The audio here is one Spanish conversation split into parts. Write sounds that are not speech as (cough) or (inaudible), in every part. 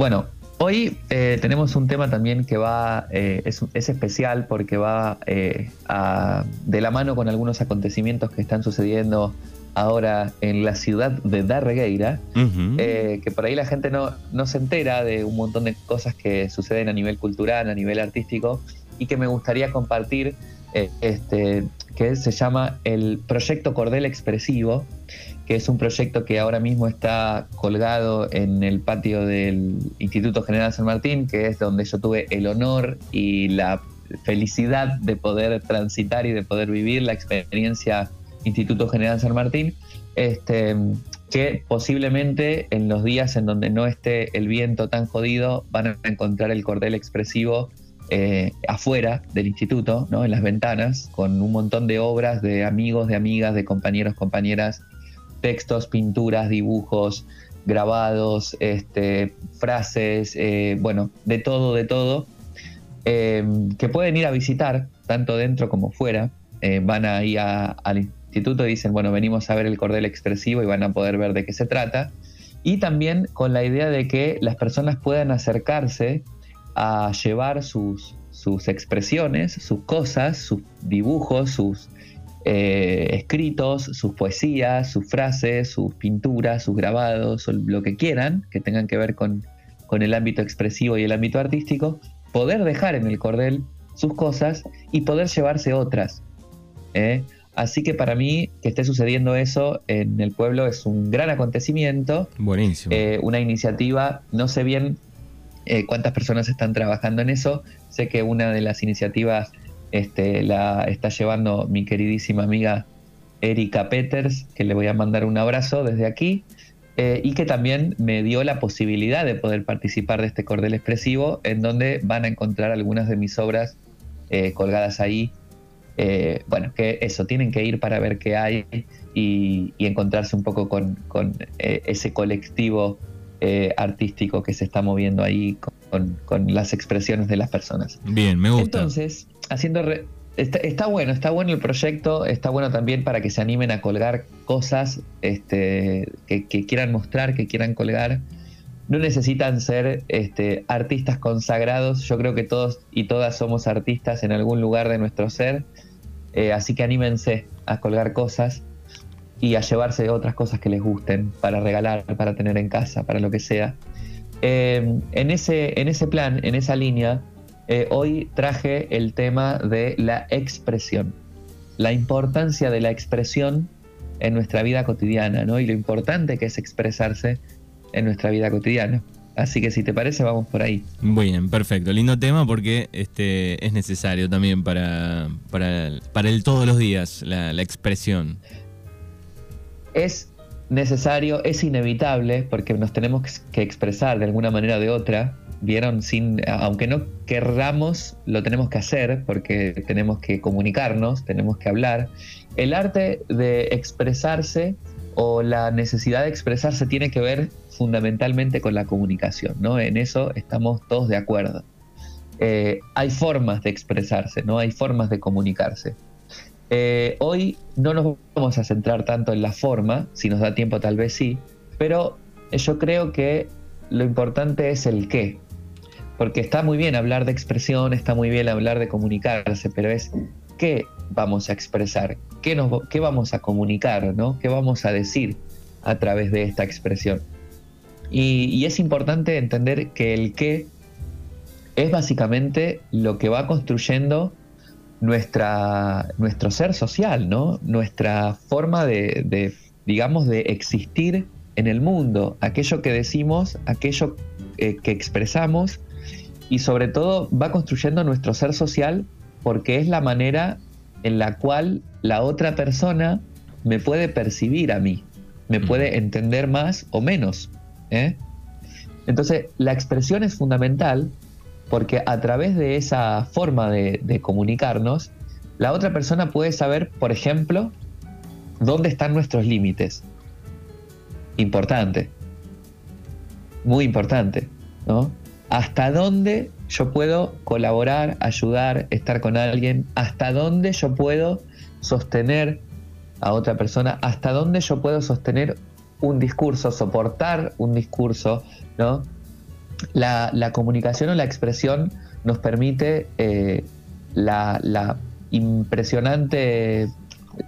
Bueno, hoy eh, tenemos un tema también que va, eh, es, especial porque va eh, de la mano con algunos acontecimientos que están sucediendo ahora en la ciudad de Darregueira, que por ahí la gente no, no se entera de un montón de cosas que suceden a nivel cultural, a nivel artístico, y que me gustaría compartir, este, que se llama el Proyecto Cordel Expresivo, que es un proyecto que ahora mismo está colgado en el patio del Instituto General San Martín, que es donde yo tuve el honor y la felicidad de poder transitar y de poder vivir la experiencia Instituto General San Martín, este, que posiblemente en los días en donde no esté el viento tan jodido van a encontrar el cordel expresivo eh, afuera del instituto, ¿no? en las ventanas, con un montón de obras de amigos, de amigas, de compañeros, compañeras textos, pinturas, dibujos, grabados, este, frases, eh, bueno, de todo, de todo, eh, que pueden ir a visitar, tanto dentro como fuera. Eh, van ahí al instituto y dicen, bueno, venimos a ver el cordel expresivo y van a poder ver de qué se trata. Y también con la idea de que las personas puedan acercarse a llevar sus, sus expresiones, sus cosas, sus dibujos, sus eh, escritos, sus poesías, sus frases, sus pinturas, sus grabados, lo que quieran, que tengan que ver con, con el ámbito expresivo y el ámbito artístico, poder dejar en el cordel sus cosas y poder llevarse otras. ¿eh? Así que para mí que esté sucediendo eso en el pueblo es un gran acontecimiento. Buenísimo. Eh, una iniciativa, no sé bien cuántas personas están trabajando en eso, sé que una de las iniciativas este, la está llevando mi queridísima amiga Erika Peters, que le voy a mandar un abrazo desde aquí, eh, y que también me dio la posibilidad de poder participar de este cordel expresivo, en donde van a encontrar algunas de mis obras eh, colgadas ahí. Eh, bueno, que eso, tienen que ir para ver qué hay y, encontrarse un poco con, ese colectivo artístico que se está moviendo ahí con, con, las expresiones de las personas. Bien, me gusta. Entonces, haciendo... está, bueno, está bueno el proyecto, está bueno también para que se animen a colgar cosas este, que, quieran mostrar, que quieran colgar. No necesitan ser este, artistas consagrados, yo creo que todos y todas somos artistas en algún lugar de nuestro ser, eh, así que anímense a colgar cosas y a llevarse otras cosas que les gusten para regalar, para tener en casa, para lo que sea. Eh, en, ese, en ese plan, en esa línea, eh, hoy traje el tema de la expresión, la importancia de la expresión en nuestra vida cotidiana, ¿no? Y lo importante que es expresarse en nuestra vida cotidiana. Así que si te parece, vamos por ahí. Muy bien, perfecto. Lindo tema porque este, es necesario también para, para, para el todos los días, la, la expresión. Es necesario, es inevitable, porque nos tenemos que expresar de alguna manera o de otra, vieron sin, aunque no querramos, lo tenemos que hacer porque tenemos que comunicarnos, tenemos que hablar. El arte de expresarse o la necesidad de expresarse tiene que ver fundamentalmente con la comunicación, ¿no? En eso estamos todos de acuerdo. Eh, hay formas de expresarse, ¿no? Hay formas de comunicarse. Eh, hoy no nos vamos a centrar tanto en la forma, si nos da tiempo tal vez sí, pero yo creo que lo importante es el qué, porque está muy bien hablar de expresión, está muy bien hablar de comunicarse, pero es qué vamos a expresar, qué, nos, qué vamos a comunicar, ¿no? qué vamos a decir a través de esta expresión. Y, es importante entender que el qué es básicamente lo que va construyendo nuestra, nuestro ser social, ¿no? nuestra forma de, digamos, de existir en el mundo, aquello que decimos, aquello eh, que expresamos y sobre todo va construyendo nuestro ser social porque es la manera en la cual la otra persona me puede percibir a mí, me puede entender más o menos. ¿eh? Entonces, la expresión es fundamental porque a través de esa forma de, comunicarnos, la otra persona puede saber, por ejemplo, dónde están nuestros límites. Importante. Muy importante, ¿no? hasta dónde yo puedo colaborar, ayudar, estar con alguien, hasta dónde yo puedo sostener a otra persona, hasta dónde yo puedo sostener un discurso, soportar un discurso, ¿no? La, comunicación o la expresión nos permite eh, la, impresionante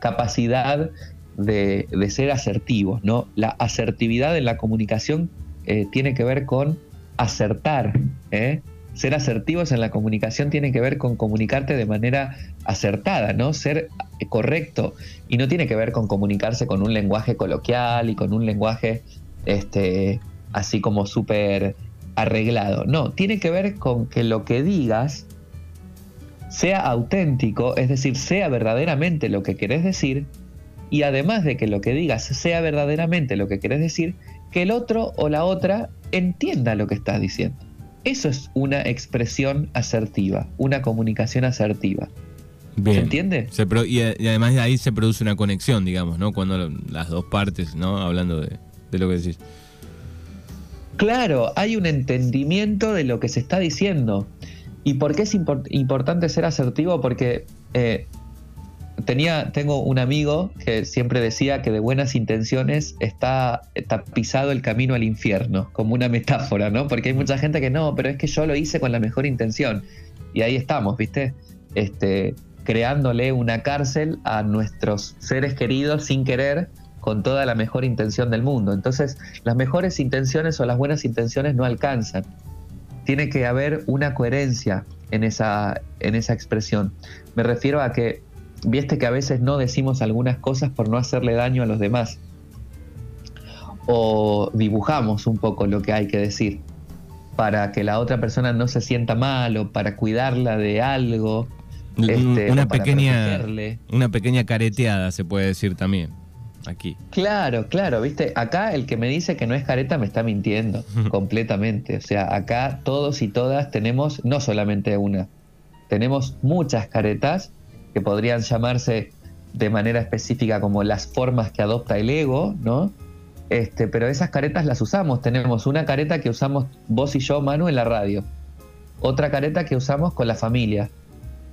capacidad de, ser asertivos, ¿no? La asertividad en la comunicación eh, tiene que ver con acertar, ¿eh? Ser asertivos en la comunicación tiene que ver con comunicarte de manera acertada, ¿no? Ser correcto. Y no tiene que ver con comunicarse con un lenguaje coloquial y con un lenguaje este, así como súper arreglado. No, tiene que ver con que lo que digas sea auténtico, es decir, sea verdaderamente lo que querés decir, y además de que lo que digas sea verdaderamente lo que querés decir, que el otro o la otra entienda lo que estás diciendo. Eso es una expresión asertiva, una comunicación asertiva. ¿Se entiende? y, además de ahí se produce una conexión, digamos, ¿no? Cuando las dos partes, ¿no? Hablando de, de lo que decís. Claro, hay un entendimiento de lo que se está diciendo. ¿Y por qué es importante ser asertivo? Porque eh, tenía, tengo un amigo que siempre decía que de buenas intenciones está pisado el camino al infierno, como una metáfora, ¿no? Porque hay mucha gente que no, pero es que yo lo hice con la mejor intención. Y ahí estamos, ¿viste? Este, creándole una cárcel a nuestros seres queridos sin querer con toda la mejor intención del mundo. Entonces, las mejores intenciones o las buenas intenciones no alcanzan. Tiene que haber una coherencia en esa, en esa expresión. Me refiero a que, viste que a veces no decimos algunas cosas por no hacerle daño a los demás. O dibujamos un poco lo que hay que decir para que la otra persona no se sienta mal o para cuidarla de algo. Este, una, pequeña, una pequeña careteada se puede decir también aquí. Claro, claro, viste, acá el que me dice que no es careta me está mintiendo (laughs) completamente. O sea, acá todos y todas tenemos no solamente una, tenemos muchas caretas que podrían llamarse de manera específica como las formas que adopta el ego, ¿no? Este, pero esas caretas las usamos. Tenemos una careta que usamos vos y yo, Manu, en la radio. Otra careta que usamos con la familia.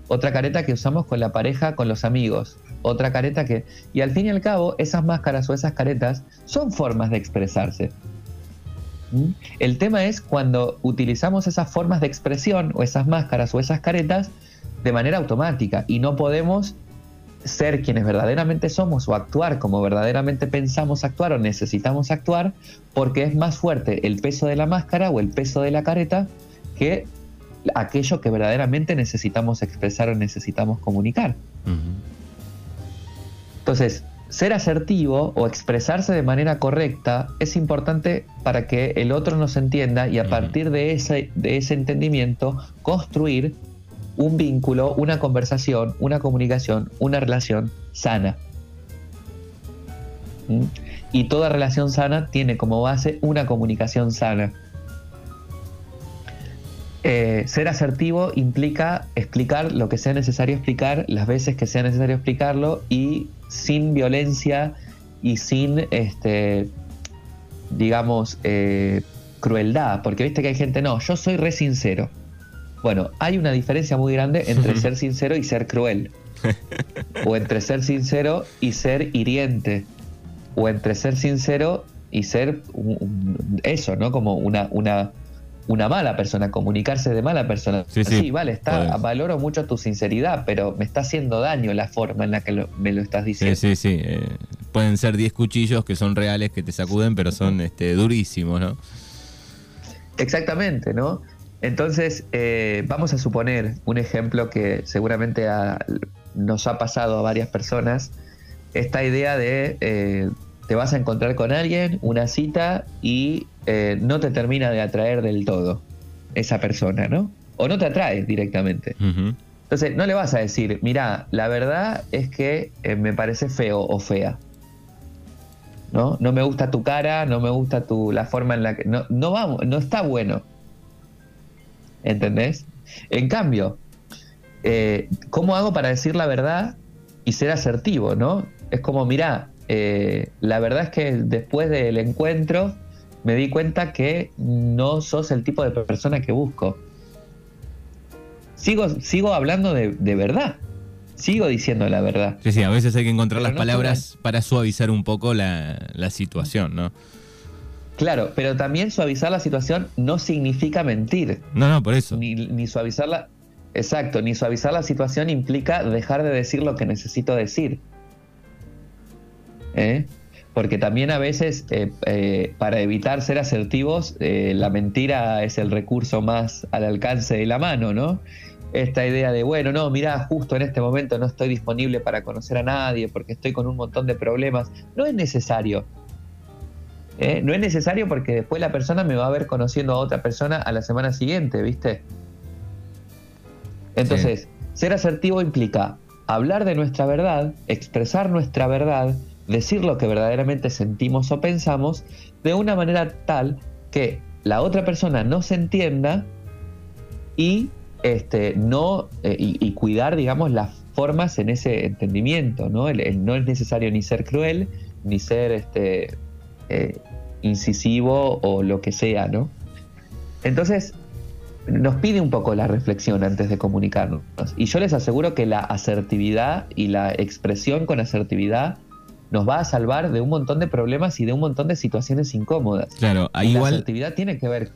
Otra careta que usamos con la pareja, con los amigos otra careta que... Y al fin y al cabo, esas máscaras o esas caretas son formas de expresarse. ¿Mm? El tema es cuando utilizamos esas formas de expresión o esas máscaras o esas caretas de manera automática y no podemos ser quienes verdaderamente somos o actuar como verdaderamente pensamos actuar o necesitamos actuar porque es más fuerte el peso de la máscara o el peso de la careta que aquello que verdaderamente necesitamos expresar o necesitamos comunicar. Entonces, ser asertivo o expresarse de manera correcta es importante para que el otro nos entienda y a partir de ese, de ese entendimiento construir un vínculo, una conversación, una comunicación, una relación sana. ¿Mm? Y toda relación sana tiene como base una comunicación sana. Eh, ser asertivo implica explicar lo que sea necesario explicar, las veces que sea necesario explicarlo y sin violencia y sin, este, digamos, eh, crueldad, porque viste que hay gente, no, yo soy re sincero. Bueno, hay una diferencia muy grande entre ser sincero y ser cruel. (laughs) o entre ser sincero y ser hiriente. O entre ser sincero y ser eso, ¿no? Como una, una una mala persona, comunicarse de mala persona. Sí, vale, está, valoro mucho tu sinceridad, pero me está haciendo daño la forma en la que me lo estás diciendo. Sí, sí, sí. Eh, pueden ser 10 cuchillos que son reales, que te sacuden, pero son este, durísimos, ¿no? Exactamente, ¿no? Entonces, eh, vamos a suponer un ejemplo que seguramente nos ha pasado a varias personas, esta idea de eh, te vas a encontrar con alguien, una cita, y eh, no te termina de atraer del todo esa persona, ¿no? O no te atrae directamente. Entonces, no le vas a decir, mira, la verdad es que eh, me parece feo o fea. ¿No? No me gusta tu cara, no me gusta tu, la forma en la que. No, no vamos, no está bueno. ¿Entendés? En cambio, eh, ¿cómo hago para decir la verdad y ser asertivo, no? Es como, mira, eh, la verdad es que después del encuentro me di cuenta que no sos el tipo de persona que busco. Sigo, sigo hablando de, verdad. Sigo diciendo la verdad. Sí, sí, a veces hay que encontrar las palabras para suavizar un poco la, situación, ¿no? Claro, pero también suavizar la situación no significa mentir. No, no, por eso. Ni, ni suavizar la. Exacto, ni suavizar la situación implica dejar de decir lo que necesito decir. ¿Eh? Porque también a veces, eh, eh, para evitar ser asertivos, la mentira es el recurso más al alcance de la mano, ¿no? Esta idea de, bueno, no, mira, justo en este momento no estoy disponible para conocer a nadie porque estoy con un montón de problemas. No es necesario. ¿eh? No es necesario porque después la persona me va a ver conociendo a otra persona a la semana siguiente, ¿viste? Entonces, ser asertivo implica hablar de nuestra verdad, expresar nuestra verdad, decir lo que verdaderamente sentimos o pensamos de una manera tal que la otra persona no se entienda y este, no eh, y, cuidar, digamos, las formas en ese entendimiento, ¿no? no es necesario ni ser cruel, ni ser este, eh, incisivo o lo que sea, ¿no? Entonces, nos pide un poco la reflexión antes de comunicarnos. Y yo les aseguro que la asertividad y la expresión con asertividad nos va a salvar de un montón de problemas y de un montón de situaciones incómodas. Claro, ahí igual. La asertividad tiene que ver.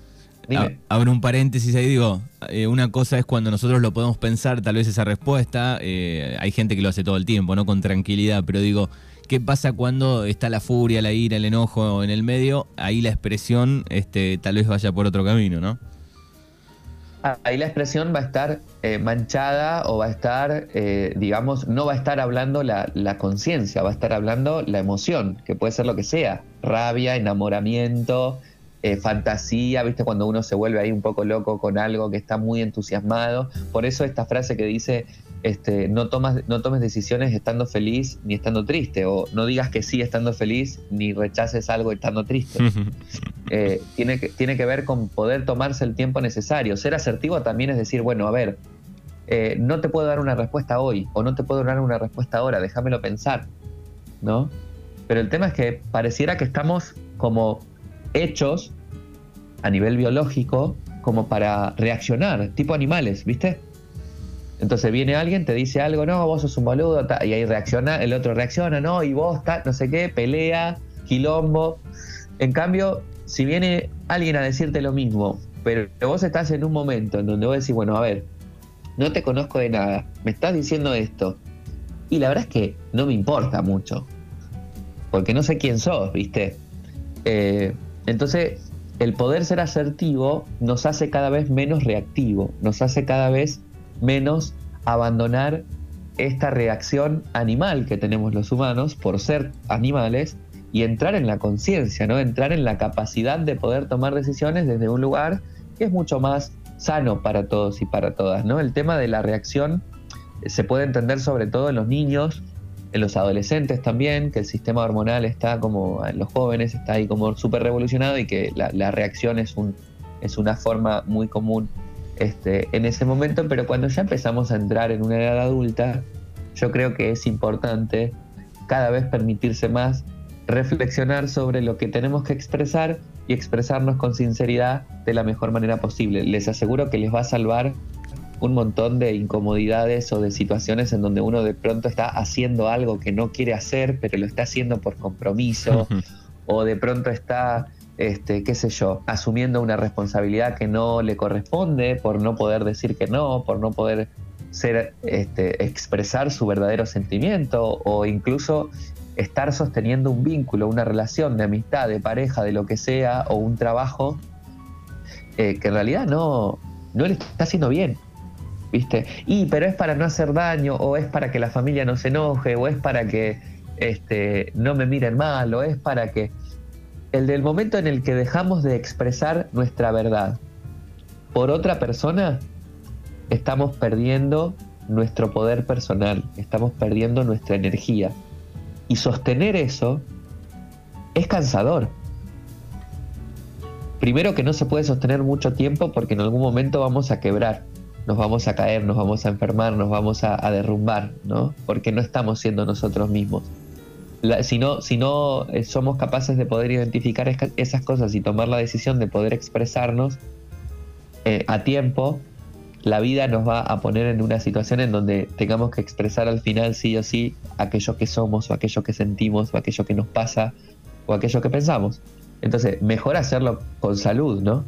Dime. Abro un paréntesis ahí, digo, eh, una cosa es cuando nosotros lo podemos pensar, tal vez esa respuesta, eh, hay gente que lo hace todo el tiempo, ¿no? Con tranquilidad, pero digo, ¿Qué pasa cuando está la furia, la ira, el enojo en el medio? Ahí la expresión este, tal vez vaya por otro camino, ¿no? Ahí la expresión va a estar eh, manchada o va a estar, eh, digamos, no va a estar hablando la, conciencia, va a estar hablando la emoción, que puede ser lo que sea, rabia, enamoramiento, eh, fantasía, ¿viste? Cuando uno se vuelve ahí un poco loco con algo que está muy entusiasmado. Por eso esta frase que dice, este, no, tomas, no tomes decisiones estando feliz ni estando triste, o no digas que sí estando feliz ni rechaces algo estando triste. Eh, tiene, que, tiene que ver con poder tomarse el tiempo necesario. Ser asertivo también es decir, bueno, a ver, eh, no te puedo dar una respuesta hoy, o no te puedo dar una respuesta ahora, déjamelo pensar, ¿no? Pero el tema es que pareciera que estamos como hechos a nivel biológico como para reaccionar, tipo animales, ¿viste? Entonces viene alguien, te dice algo, no, vos sos un boludo, y ahí reacciona, el otro reacciona, no, y vos, no sé qué, pelea, quilombo. En cambio, si viene alguien a decirte lo mismo, pero vos estás en un momento en donde vos decís, bueno, a ver, no te conozco de nada, me estás diciendo esto, y la verdad es que no me importa mucho, porque no sé quién sos, ¿viste? Eh, entonces, el poder ser asertivo nos hace cada vez menos reactivo, nos hace cada vez menos abandonar esta reacción animal que tenemos los humanos por ser animales y entrar en la conciencia, ¿no? Entrar en la capacidad de poder tomar decisiones desde un lugar que es mucho más sano para todos y para todas, ¿no? El tema de la reacción se puede entender sobre todo en los niños, en los adolescentes también, que el sistema hormonal está como, en los jóvenes está ahí como súper revolucionado y que la, la reacción es, un, es una forma muy común este, en ese momento, pero cuando ya empezamos a entrar en una edad adulta, yo creo que es importante cada vez permitirse más reflexionar sobre lo que tenemos que expresar y expresarnos con sinceridad de la mejor manera posible. Les aseguro que les va a salvar un montón de incomodidades o de situaciones en donde uno de pronto está haciendo algo que no quiere hacer, pero lo está haciendo por compromiso, (laughs) o de pronto está este, qué sé yo, asumiendo una responsabilidad que no le corresponde por no poder decir que no, por no poder ser, este, expresar su verdadero sentimiento o incluso estar sosteniendo un vínculo, una relación de amistad, de pareja, de lo que sea, o un trabajo eh, que en realidad no, no le está haciendo bien. ¿Viste? Y pero es para no hacer daño, o es para que la familia no se enoje, o es para que este, no me miren mal, o es para que el del momento en el que dejamos de expresar nuestra verdad por otra persona, estamos perdiendo nuestro poder personal, estamos perdiendo nuestra energía. Y sostener eso es cansador. Primero que no se puede sostener mucho tiempo porque en algún momento vamos a quebrar, nos vamos a caer, nos vamos a enfermar, nos vamos a, derrumbar, ¿no? Porque no estamos siendo nosotros mismos si no, si no eh, somos capaces de poder identificar esas cosas y tomar la decisión de poder expresarnos eh, a tiempo, la vida nos va a poner en una situación en donde tengamos que expresar al final sí o sí aquello que somos o aquello que sentimos o aquello que nos pasa o aquello que pensamos. Entonces, mejor hacerlo con salud, ¿no?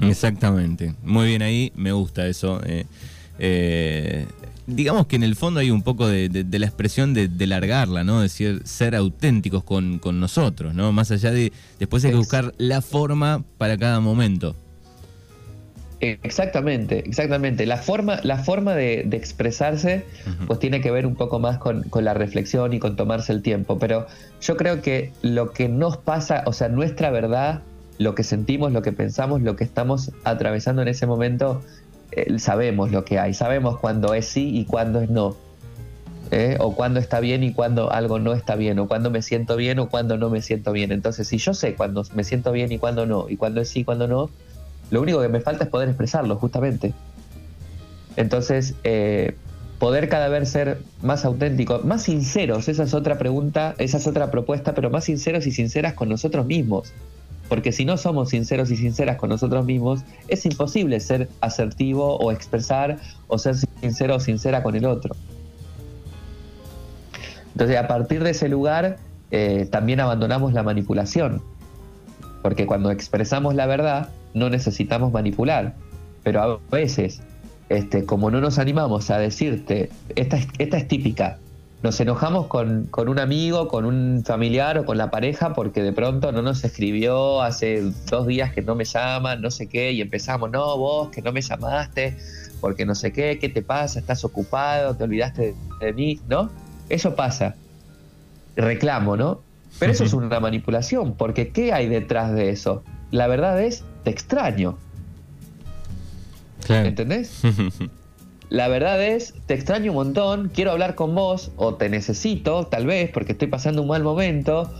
Exactamente. Muy bien ahí, me gusta eso. Eh, eh, digamos que en el fondo hay un poco de, la expresión de, largarla, ¿no? Decir, ser auténticos con, nosotros, ¿no? Más allá de, después hay que buscar la forma para cada momento. Exactamente, exactamente. La forma, la forma de, expresarse, pues tiene que ver un poco más con, con, la reflexión y con tomarse el tiempo. Pero yo creo que lo que nos pasa, o sea, nuestra verdad, lo que sentimos, lo que pensamos, lo que estamos atravesando en ese momento, eh, sabemos lo que hay, sabemos cuándo es sí y cuándo es no. ¿eh? O cuándo está bien y cuándo algo no está bien, o cuándo me siento bien o cuándo no me siento bien. Entonces, si yo sé cuándo me siento bien y cuándo no, y cuándo es sí y cuándo no, lo único que me falta es poder expresarlo, justamente. Entonces, eh, poder cada vez ser más auténticos, más sinceros, esa es otra pregunta, esa es otra propuesta, pero más sinceros y sinceras con nosotros mismos. Porque si no somos sinceros y sinceras con nosotros mismos, es imposible ser asertivo o expresar o ser sincero o sincera con el otro. Entonces, a partir de ese lugar, eh, también abandonamos la manipulación. Porque cuando expresamos la verdad, no necesitamos manipular. Pero a veces, este, como no nos animamos a decirte, esta, esta es típica, nos enojamos con, un amigo, con un familiar o con la pareja porque de pronto no nos escribió hace dos días que no me llama, no sé qué, y empezamos, no, vos que no me llamaste, porque no sé qué, ¿qué te pasa? ¿Estás ocupado? ¿Te olvidaste de, mí? ¿No? Eso pasa. Reclamo, ¿no? Pero eso es una manipulación, porque ¿qué hay detrás de eso? La verdad es, te extraño. ¿Entendés? (laughs) La verdad es, te extraño un montón, quiero hablar con vos, o te necesito, tal vez, porque estoy pasando un mal momento,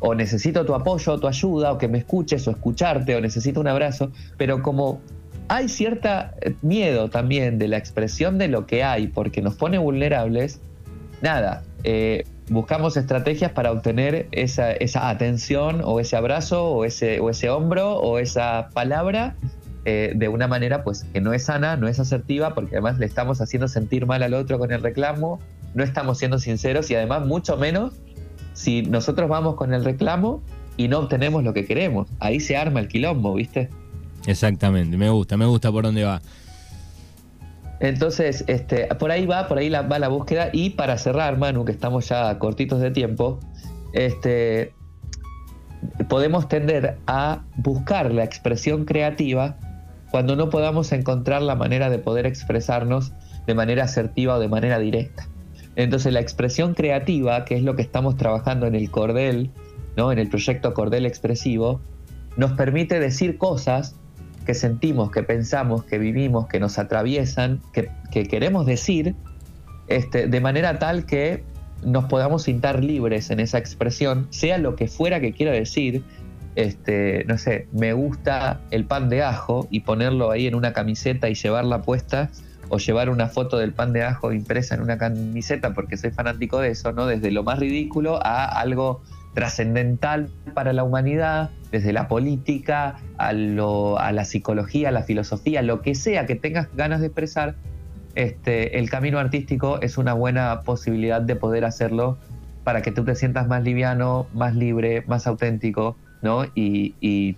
o necesito tu apoyo, tu ayuda, o que me escuches, o escucharte, o necesito un abrazo, pero como hay cierta eh, miedo también de la expresión de lo que hay, porque nos pone vulnerables, nada, eh, buscamos estrategias para obtener esa, esa, atención, o ese abrazo, o ese, o ese hombro, o esa palabra eh, de una manera pues que no es sana, no es asertiva, porque además le estamos haciendo sentir mal al otro con el reclamo, no estamos siendo sinceros y además mucho menos si nosotros vamos con el reclamo y no obtenemos lo que queremos. Ahí se arma el quilombo, ¿viste? Exactamente, me gusta, me gusta por dónde va. Entonces, este, por ahí va, por ahí va la búsqueda. Y para cerrar, Manu, que estamos ya cortitos de tiempo, este, podemos tender a buscar la expresión creativa cuando no podamos encontrar la manera de poder expresarnos de manera asertiva o de manera directa. Entonces la expresión creativa, que es lo que estamos trabajando en el Cordel, ¿no? en el proyecto Cordel Expresivo, nos permite decir cosas que sentimos, que pensamos, que vivimos, que nos atraviesan, que, queremos decir, este, de manera tal que nos podamos sentar libres en esa expresión, sea lo que fuera que quiera decir, este, no sé, me gusta el pan de ajo y ponerlo ahí en una camiseta y llevarla puesta o llevar una foto del pan de ajo impresa en una camiseta porque soy fanático de eso, ¿no? Desde lo más ridículo a algo trascendental para la humanidad, desde la política a, lo, a la psicología, a la filosofía, lo que sea que tengas ganas de expresar, este, el camino artístico es una buena posibilidad de poder hacerlo para que tú te sientas más liviano, más libre, más auténtico Y,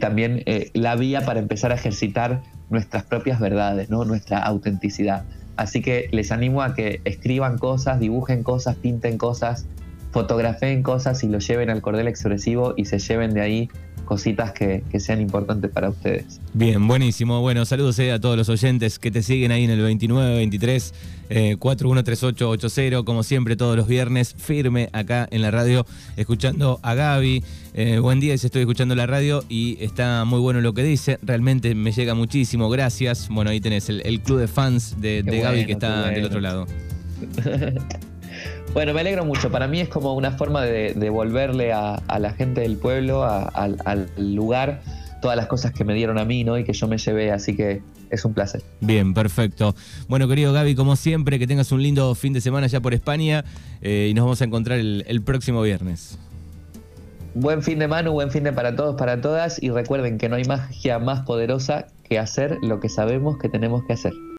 también eh, la vía para empezar a ejercitar nuestras propias verdades, ¿no? Nuestra autenticidad. Así que les animo a que escriban cosas, dibujen cosas, pinten cosas, fotografeen cosas y lo lleven al cordel expresivo y se lleven de ahí cositas que, sean importantes para ustedes. Bien, buenísimo. Bueno, saludos eh, a todos los oyentes que te siguen ahí en el 29, 23, 413880, como siempre todos los viernes, firme acá en la radio, escuchando a Gaby. Eh, buen día, estoy escuchando la radio y está muy bueno lo que dice, realmente me llega muchísimo, gracias. Bueno, ahí tenés el, club de fans de, Gaby que está del otro lado. (laughs) Bueno, me alegro mucho. Para mí es como una forma de devolverle a, la gente del pueblo, al lugar, todas las cosas que me dieron a mí, ¿no? Y que yo me llevé, así que es un placer. Bien, perfecto. Bueno, querido Gaby, como siempre, que tengas un lindo fin de semana ya por España eh, y nos vamos a encontrar el, el próximo viernes. Buen fin de mano, buen fin de para todos, para todas y recuerden que no hay magia más poderosa que hacer lo que sabemos que tenemos que hacer.